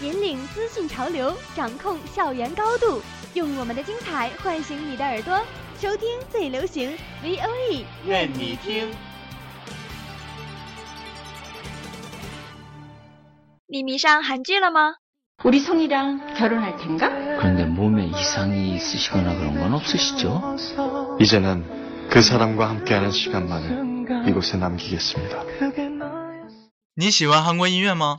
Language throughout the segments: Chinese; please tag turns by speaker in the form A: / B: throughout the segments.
A: 引领资讯潮流，掌控校园高度，用我们的精彩唤醒你的耳朵，收听最流行 V O E，
B: 愿你听。
A: 你迷上韩剧了吗？
C: 우리 성이랑 결혼할 텐가?
D: 그런데 몸에 이상이 있으시거나 그런 건 없으시죠?
E: 이제는 그 사람과 함께하는 시간만을 이곳에 남기겠습니다.
F: 你喜欢韩国音乐吗？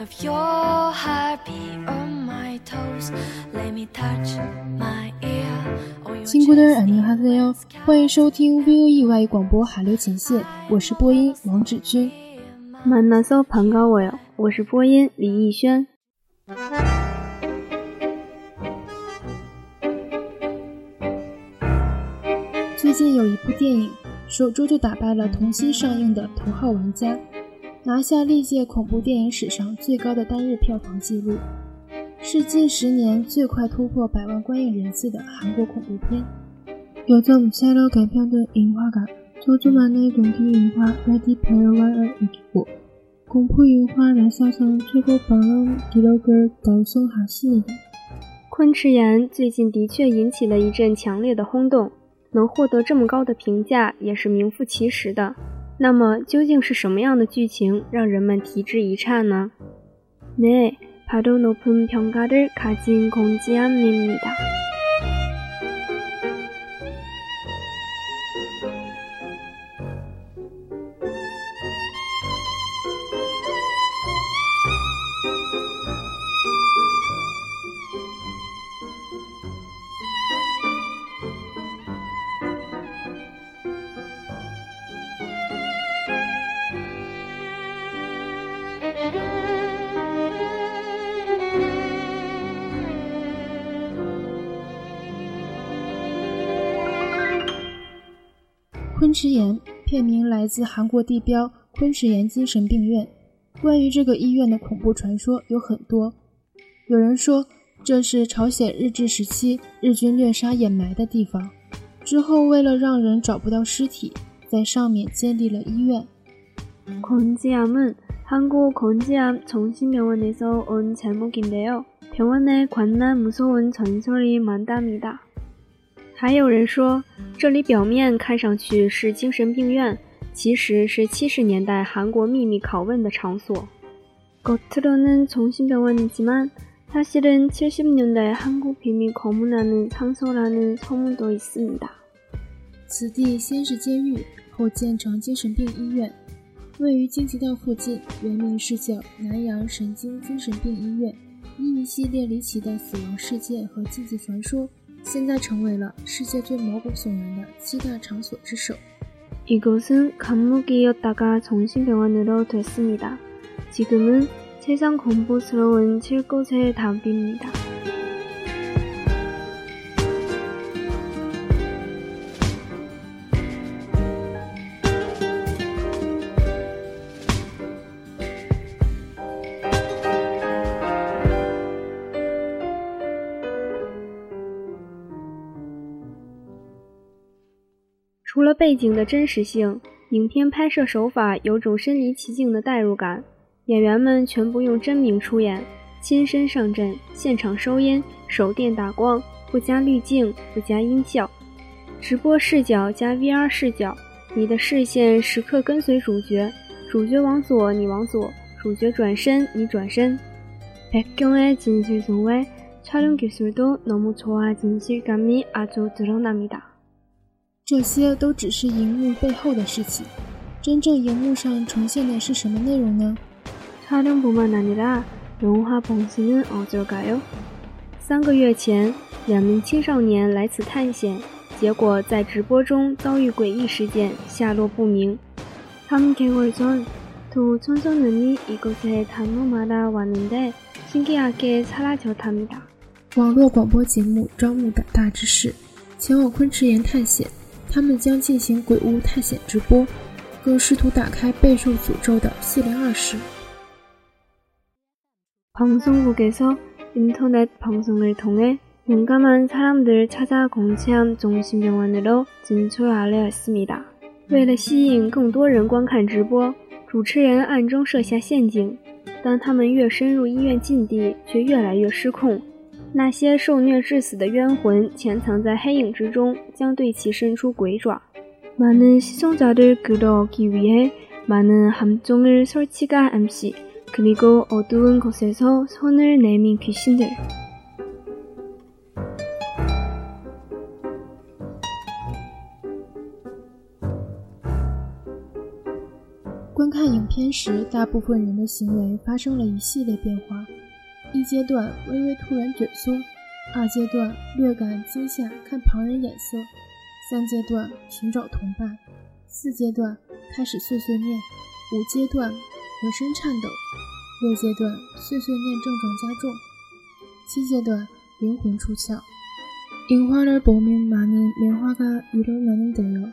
G: of your heartbeat on my toes. Let me touch my ear. or your
H: 친구들
G: chest
H: 안녕하세요. 欢迎收听 VOE 外语广播海流前线，我是播音王芷君。
I: 만나서 반가워요. 我是播音李逸轩。
H: 最近有一部电影，首周就打败了同期上映的《头号玩家》， 拿下历届恐怖电影史上最高的单日票房纪录，是近十年最快突破百万观影人次的韩国恐怖片。有着无새로改编的樱花感，조조만의 동기樱花 Ready Player One을 이기고 공포 영화 역사상 최고 방영 기록을 달성했습니다.
I: 昆池岩最近的确引起了一阵强烈的轰动，能获得这么高的评价也是名副其实的。 那么究竟是什么样的剧情让人们提之一颤呢？네 바로 높은 평가를 가진 공지암입니다.《
H: 昆池岩》片名来自韩国地标昆池岩精神病院。关于这个医院的恐怖传说有很多。有人说这是朝鲜日治时期日军虐杀掩埋的地方，之后为了让人找不到尸体，在上面建立了医院。
I: 건지암은 한국 건지암 정신병원에서 온 제목인데요. 병원에 관람 무서운 전설이 많답니다. 还有人说，这里表面看上去是精神病院，其实是七十年代韩国秘密拷问的场所。겉으로는 정신병원이지만 사실은 70년대 한국 비밀 검문하는 상소라는 소문도 있습니다.
H: 此地先是监狱，后建成精神病医院，位于京畿道附近，原名是叫南阳神经精神病医院。因一系列离奇的死亡事件和禁忌传说， 现在成为了世界最毛骨悚然的七大场所之首。
I: 이곳은 감옥이었다가 정신병원으로 됐습니다. 지금은 세상 공포스러운 칠곳의 답입니다. 除了背景的真实性， 影片拍摄手法有种身临其境的代入感，演员们全部用真名出演，亲身上阵，现场收音，手电打光，不加滤镜，不加音效，直播视角加 VR 视角，你的视线时刻跟随主角，主角往左你往左，主角转身你转身。백경의진실성외촬영기술도너무좋아진실감이아주드러납니다
H: 这些都只是荧幕背后的事情，真正荧幕上呈现的是什么内容呢？
I: 촬영뿐만아니라영화본질은어떨까요三个月前，两名青少年来此探险，结果在直播中遭遇诡异事件，下落不明。他们개월전두청소년이이곳에단무마다왔는데신기하게사라졌답니다
H: 网络广播节目招募胆大之士，前往昆池岩探险。 他们将进行鬼屋探险直播，更试图打开备受诅咒的四零二室。
I: 방송국에서인터넷방송을통해용감한사람들찾아공치함종신병원으로진출하려했습니다为了吸引更多人观看直播，主持人暗中设下陷阱。当他们越深入医院禁地，却越来越失控。 那些受虐致死的冤魂潜藏在黑影之中，将对其伸出鬼爪。많은시청자들끌어오기위해많은함정을설치가암시그리고어두운곳에서손을내민귀신들
H: 观看影片时，大部分人的行为发生了一系列变化。 一阶段微微突然卷缩，二阶段略感惊吓，看旁人眼色，三阶段寻找同伴，四阶段开始碎碎念，五阶段浑身颤抖，六阶段碎碎念症状加重，七阶段灵魂出窍。樱花를보면많은변화가일어나는데요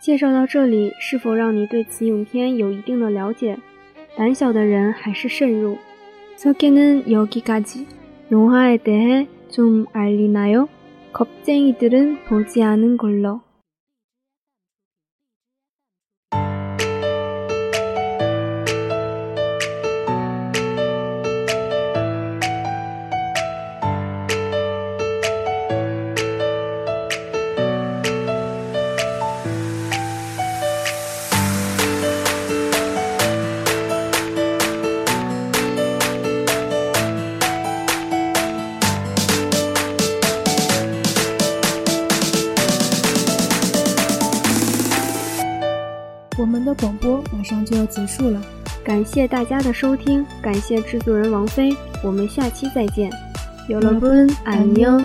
I: 介绍到这里，是否让你对此影片有一定的了解？胆小的人还是慎入。 소개는 여기까지. 영화에 대해 좀 알리나요? 겁쟁이들은 보지 않은 걸로.
H: 就要结束了，
I: 感谢大家的收听，感谢制作人王菲，我们下期再见。여러분안 녕。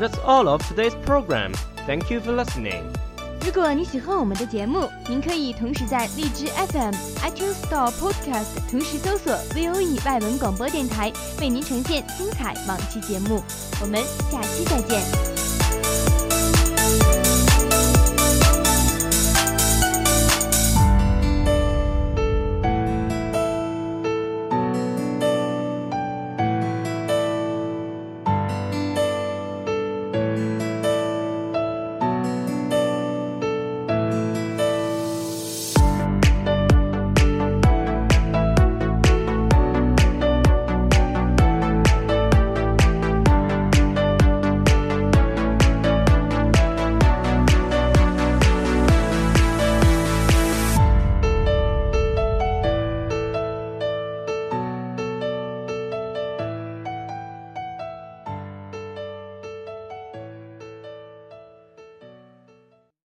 B: That's all of today's program. Thank you for listening.
A: 如果你喜欢我们的节目，您可以同时在荔枝 FM、iTunes Store、Podcast 同时搜索 VOE 外文广播电台，为您呈现精彩往期节目。我们下期再见。